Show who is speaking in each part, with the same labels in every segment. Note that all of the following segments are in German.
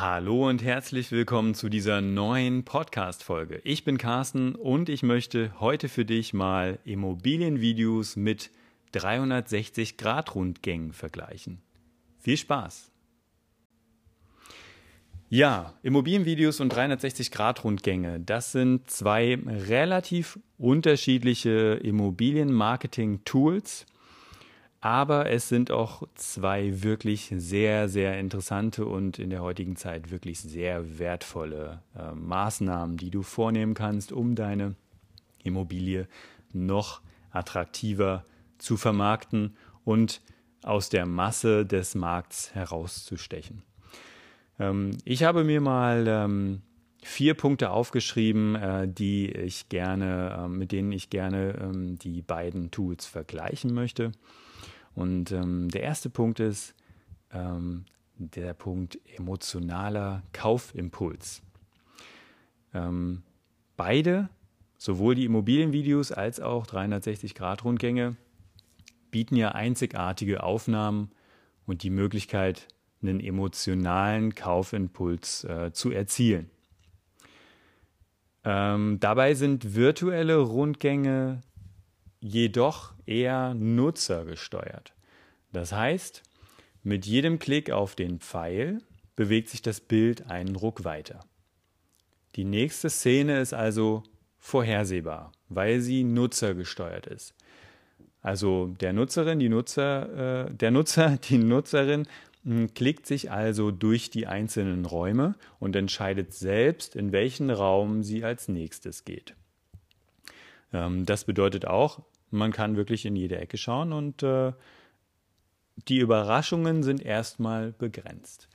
Speaker 1: Hallo und herzlich willkommen zu dieser neuen Podcast-Folge. Ich bin Carsten und ich möchte heute für dich mal Immobilienvideos mit 360-Grad-Rundgängen vergleichen. Viel Spaß! Ja, Immobilienvideos und 360-Grad-Rundgänge, das sind zwei relativ unterschiedliche Immobilienmarketing-Tools aber es sind auch zwei wirklich sehr, sehr interessante und in der heutigen Zeit wirklich sehr wertvolle äh, Maßnahmen, die du vornehmen kannst, um deine Immobilie noch attraktiver zu vermarkten und aus der Masse des Markts herauszustechen. Ähm, ich habe mir mal ähm, vier Punkte aufgeschrieben, äh, die ich gerne, äh, mit denen ich gerne ähm, die beiden Tools vergleichen möchte. Und ähm, der erste Punkt ist ähm, der Punkt emotionaler Kaufimpuls. Ähm, beide, sowohl die Immobilienvideos als auch 360-Grad-Rundgänge, bieten ja einzigartige Aufnahmen und die Möglichkeit, einen emotionalen Kaufimpuls äh, zu erzielen. Ähm, dabei sind virtuelle Rundgänge jedoch eher nutzergesteuert. Das heißt, mit jedem Klick auf den Pfeil bewegt sich das Bild einen Ruck weiter. Die nächste Szene ist also vorhersehbar, weil sie nutzergesteuert ist. Also der Nutzerin, die Nutzer, äh, der Nutzer, die Nutzerin hm, klickt sich also durch die einzelnen Räume und entscheidet selbst, in welchen Raum sie als nächstes geht. Ähm, das bedeutet auch, man kann wirklich in jede Ecke schauen und äh, die Überraschungen sind erstmal begrenzt.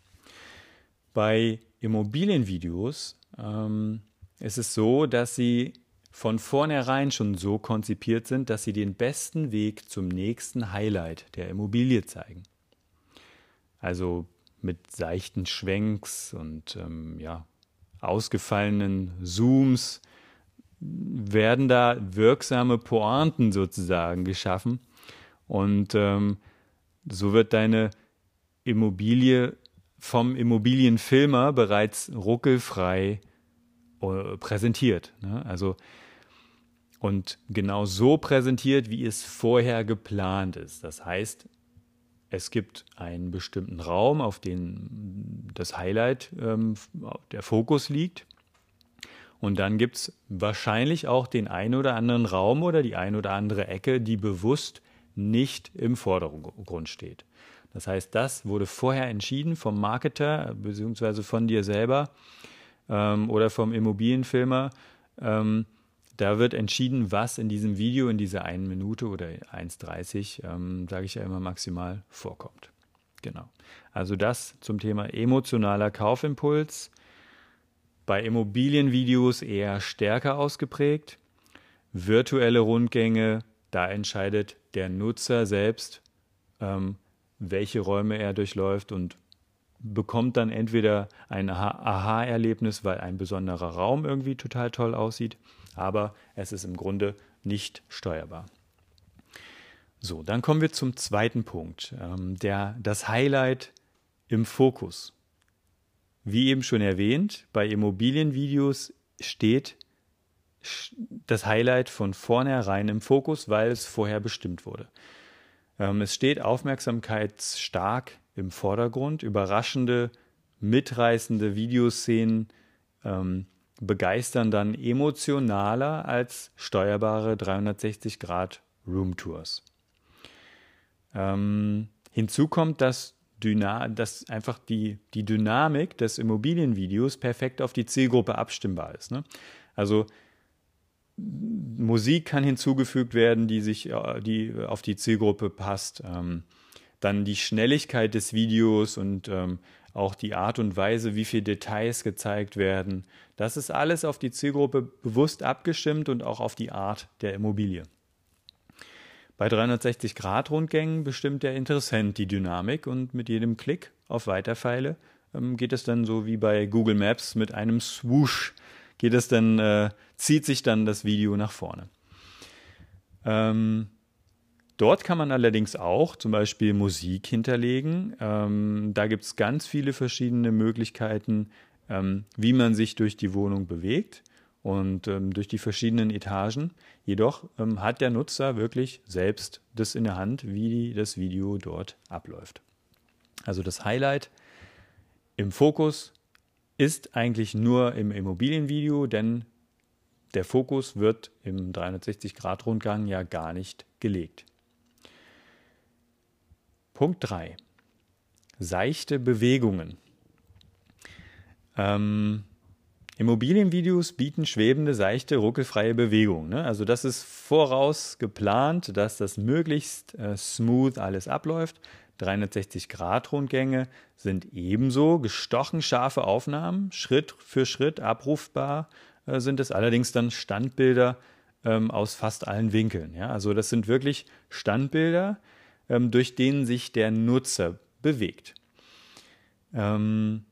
Speaker 1: Bei Immobilienvideos ähm, ist es so, dass sie von vornherein schon so konzipiert sind, dass sie den besten Weg zum nächsten Highlight der Immobilie zeigen. Also mit seichten Schwenks und ähm, ja, ausgefallenen Zooms werden da wirksame Pointen sozusagen geschaffen. Und ähm, so wird deine Immobilie vom Immobilienfilmer bereits ruckelfrei äh, präsentiert. Ne? Also und genau so präsentiert, wie es vorher geplant ist. Das heißt, es gibt einen bestimmten Raum, auf den das Highlight, ähm, der Fokus liegt. Und dann gibt es wahrscheinlich auch den einen oder anderen Raum oder die ein oder andere Ecke, die bewusst nicht im Vordergrund steht. Das heißt, das wurde vorher entschieden vom Marketer bzw. von dir selber ähm, oder vom Immobilienfilmer. Ähm, da wird entschieden, was in diesem Video in dieser einen Minute oder 1,30, ähm, sage ich ja immer maximal, vorkommt. Genau. Also das zum Thema emotionaler Kaufimpuls bei Immobilienvideos eher stärker ausgeprägt. Virtuelle Rundgänge, da entscheidet der Nutzer selbst, ähm, welche Räume er durchläuft und bekommt dann entweder ein Aha-Erlebnis, weil ein besonderer Raum irgendwie total toll aussieht, aber es ist im Grunde nicht steuerbar. So, dann kommen wir zum zweiten Punkt, ähm, der, das Highlight im Fokus. Wie eben schon erwähnt, bei Immobilienvideos steht das Highlight von vornherein im Fokus, weil es vorher bestimmt wurde. Ähm, es steht aufmerksamkeitsstark im Vordergrund, überraschende, mitreißende Videoszenen ähm, begeistern dann emotionaler als steuerbare 360 Grad Roomtours. Ähm, hinzu kommt, dass Dyna dass einfach die, die Dynamik des Immobilienvideos perfekt auf die Zielgruppe abstimmbar ist. Ne? Also Musik kann hinzugefügt werden, die sich die auf die Zielgruppe passt. Ähm, dann die Schnelligkeit des Videos und ähm, auch die Art und Weise, wie viele Details gezeigt werden. Das ist alles auf die Zielgruppe bewusst abgestimmt und auch auf die Art der Immobilie. Bei 360-Grad-Rundgängen bestimmt der Interessent die Dynamik und mit jedem Klick auf Weiterpfeile ähm, geht es dann so wie bei Google Maps mit einem Swoosh, geht es dann, äh, zieht sich dann das Video nach vorne. Ähm, dort kann man allerdings auch zum Beispiel Musik hinterlegen. Ähm, da gibt es ganz viele verschiedene Möglichkeiten, ähm, wie man sich durch die Wohnung bewegt und ähm, durch die verschiedenen Etagen. Jedoch ähm, hat der Nutzer wirklich selbst das in der Hand, wie das Video dort abläuft. Also das Highlight im Fokus ist eigentlich nur im Immobilienvideo, denn der Fokus wird im 360-Grad-Rundgang ja gar nicht gelegt. Punkt 3. Seichte Bewegungen. Ähm, Immobilienvideos bieten schwebende, seichte, ruckelfreie Bewegung. Ne? Also das ist voraus geplant, dass das möglichst äh, smooth alles abläuft. 360-Grad-Rundgänge sind ebenso gestochen scharfe Aufnahmen, Schritt für Schritt abrufbar äh, sind es allerdings dann Standbilder ähm, aus fast allen Winkeln. Ja? Also das sind wirklich Standbilder, ähm, durch denen sich der Nutzer bewegt. Ähm,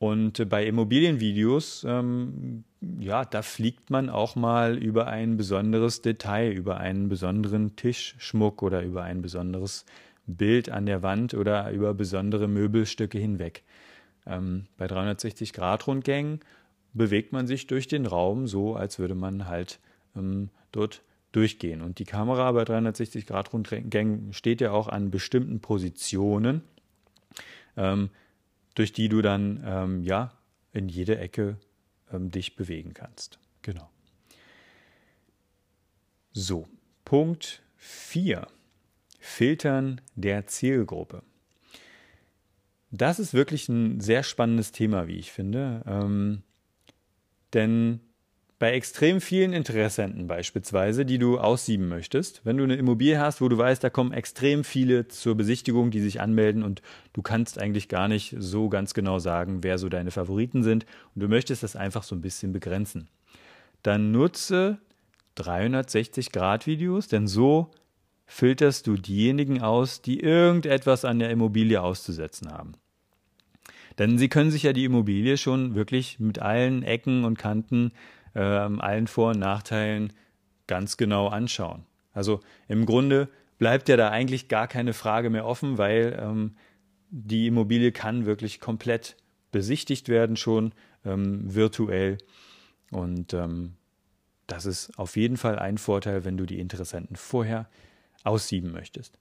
Speaker 1: und bei Immobilienvideos, ähm, ja, da fliegt man auch mal über ein besonderes Detail, über einen besonderen Tischschmuck oder über ein besonderes Bild an der Wand oder über besondere Möbelstücke hinweg. Ähm, bei 360-Grad-Rundgängen bewegt man sich durch den Raum so, als würde man halt ähm, dort durchgehen. Und die Kamera bei 360-Grad-Rundgängen steht ja auch an bestimmten Positionen. Ähm, durch die du dann ähm, ja in jede Ecke ähm, dich bewegen kannst. Genau. So, Punkt 4. Filtern der Zielgruppe. Das ist wirklich ein sehr spannendes Thema, wie ich finde. Ähm, denn bei extrem vielen Interessenten beispielsweise, die du aussieben möchtest, wenn du eine Immobilie hast, wo du weißt, da kommen extrem viele zur Besichtigung, die sich anmelden und du kannst eigentlich gar nicht so ganz genau sagen, wer so deine Favoriten sind und du möchtest das einfach so ein bisschen begrenzen, dann nutze 360-Grad-Videos, denn so filterst du diejenigen aus, die irgendetwas an der Immobilie auszusetzen haben. Denn sie können sich ja die Immobilie schon wirklich mit allen Ecken und Kanten äh, allen Vor- und Nachteilen ganz genau anschauen. Also im Grunde bleibt ja da eigentlich gar keine Frage mehr offen, weil ähm, die Immobilie kann wirklich komplett besichtigt werden schon ähm, virtuell. Und ähm, das ist auf jeden Fall ein Vorteil, wenn du die Interessenten vorher aussieben möchtest.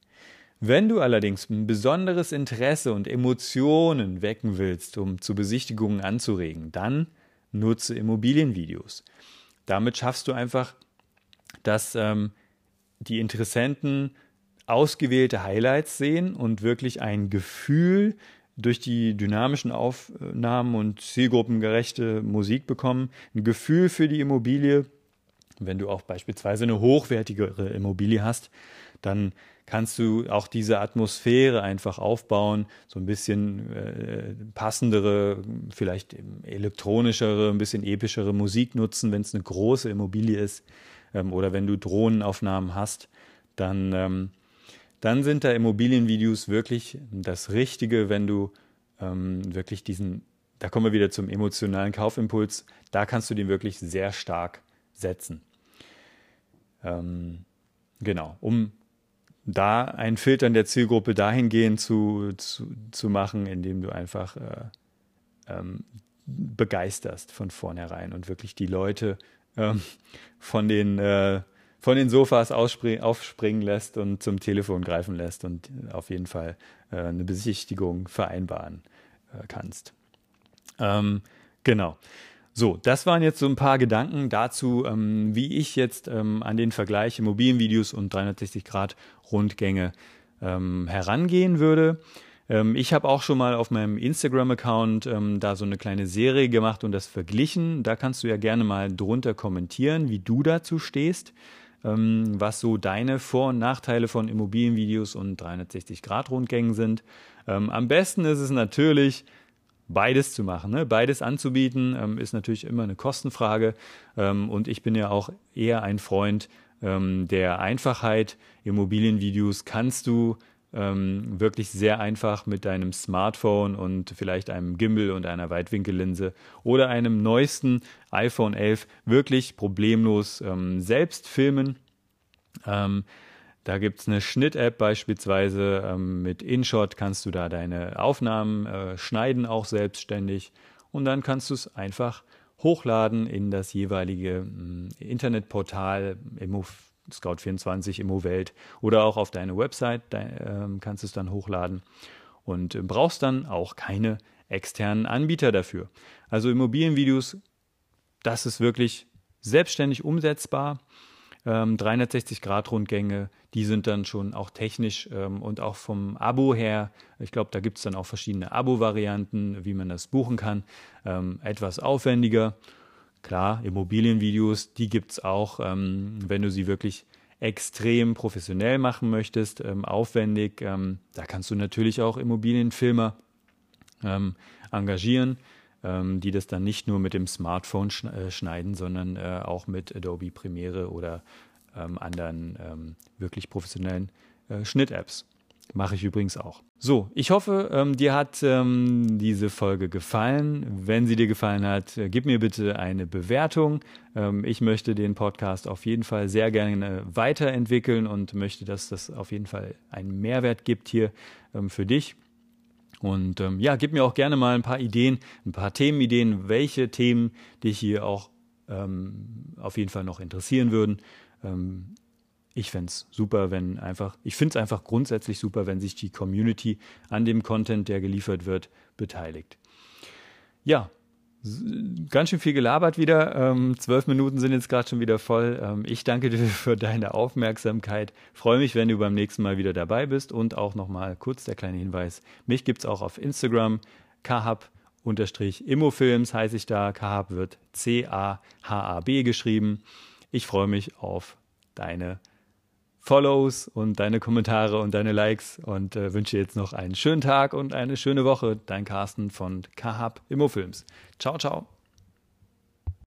Speaker 1: Wenn du allerdings ein besonderes Interesse und Emotionen wecken willst, um zu Besichtigungen anzuregen, dann nutze Immobilienvideos. Damit schaffst du einfach, dass ähm, die Interessenten ausgewählte Highlights sehen und wirklich ein Gefühl durch die dynamischen Aufnahmen und zielgruppengerechte Musik bekommen, ein Gefühl für die Immobilie. Wenn du auch beispielsweise eine hochwertigere Immobilie hast, dann kannst du auch diese Atmosphäre einfach aufbauen, so ein bisschen äh, passendere, vielleicht elektronischere, ein bisschen epischere Musik nutzen, wenn es eine große Immobilie ist ähm, oder wenn du Drohnenaufnahmen hast, dann, ähm, dann sind da Immobilienvideos wirklich das Richtige, wenn du ähm, wirklich diesen, da kommen wir wieder zum emotionalen Kaufimpuls, da kannst du den wirklich sehr stark setzen. Ähm, genau, um da ein Filtern der Zielgruppe dahingehend zu, zu, zu machen, indem du einfach äh, ähm, begeisterst von vornherein und wirklich die Leute ähm, von, den, äh, von den Sofas aufspringen lässt und zum Telefon greifen lässt und auf jeden Fall äh, eine Besichtigung vereinbaren äh, kannst. Ähm, genau. So, das waren jetzt so ein paar Gedanken dazu, ähm, wie ich jetzt ähm, an den Vergleich Immobilienvideos und 360 Grad Rundgänge ähm, herangehen würde. Ähm, ich habe auch schon mal auf meinem Instagram-Account ähm, da so eine kleine Serie gemacht und das verglichen. Da kannst du ja gerne mal drunter kommentieren, wie du dazu stehst. ähm, was so deine Vor- und Nachteile von Immobilienvideos und 360-Grad-Rundgängen sind. Am besten ist es natürlich, beides zu machen. Ne? Beides anzubieten ähm, ist natürlich immer eine Kostenfrage. Ähm, und ich bin ja auch eher ein Freund ähm, der Einfachheit. Immobilienvideos kannst du ähm, wirklich sehr einfach mit deinem Smartphone und vielleicht einem Gimbal und einer Weitwinkellinse oder einem neuesten iPhone 11 wirklich problemlos ähm, selbst filmen. Da gibt es eine Schnitt-App beispielsweise. Ähm, mit InShot kannst du da deine Aufnahmen äh, schneiden, auch selbstständig. Und dann kannst du es einfach hochladen in das jeweilige äh, Internetportal Immo Scout24 Immo-Welt oder auch auf deine Website da, äh, kannst du es dann hochladen und äh, brauchst dann auch keine externen Anbieter dafür. Also Immobilienvideos, das ist wirklich selbstständig umsetzbar. 360-Grad-Rundgänge, ähm, die sind dann schon auch technisch ähm, und auch vom Abo her, ich glaube, da gibt es dann auch verschiedene Abo-Varianten, wie man das buchen kann, ähm, etwas aufwendiger. Klar, Immobilienvideos, die gibt es auch, ähm, wenn du sie wirklich extrem professionell machen möchtest, ähm, aufwendig. Ähm, da kannst du natürlich auch Immobilienfilmer engagieren ähm, die das dann nicht nur mit dem Smartphone äh, schneiden, sondern äh, auch mit Adobe Premiere oder ähm, anderen ähm, wirklich professionellen äh, Schnitt-Apps. Mache ich übrigens auch. So, ich hoffe, ähm, dir hat ähm, diese Folge gefallen. Wenn sie dir gefallen hat, äh, gib mir bitte eine Bewertung. Ähm, ich möchte den Podcast auf jeden Fall sehr gerne weiterentwickeln und möchte, dass das auf jeden Fall einen Mehrwert gibt hier ähm, für dich. Und ähm, ja, gib mir auch gerne mal ein paar Ideen, ein paar Themenideen, welche Themen dich hier auch ähm, auf jeden Fall noch interessieren würden. Ähm, ich fände es super, wenn einfach, ich finde es einfach grundsätzlich super, wenn sich die Community an dem Content, der geliefert wird, beteiligt. Ja, ganz schön viel gelabert wieder. Ähm, zwölf Minuten sind jetzt gerade schon wieder voll. Ähm, ich danke dir für deine Aufmerksamkeit. Freue mich, wenn du beim nächsten Mal wieder dabei bist. Und auch nochmal kurz der kleine Hinweis: Mich gibt es auch auf Instagram. Kahab Immofilms heiße ich da. Kahab wird C-A-H-A-B geschrieben. Ich freue mich auf deine Follows und deine Kommentare und deine Likes und äh, wünsche jetzt noch einen schönen Tag und eine schöne Woche. Dein Carsten von Kahab Immofilms. Ciao, ciao.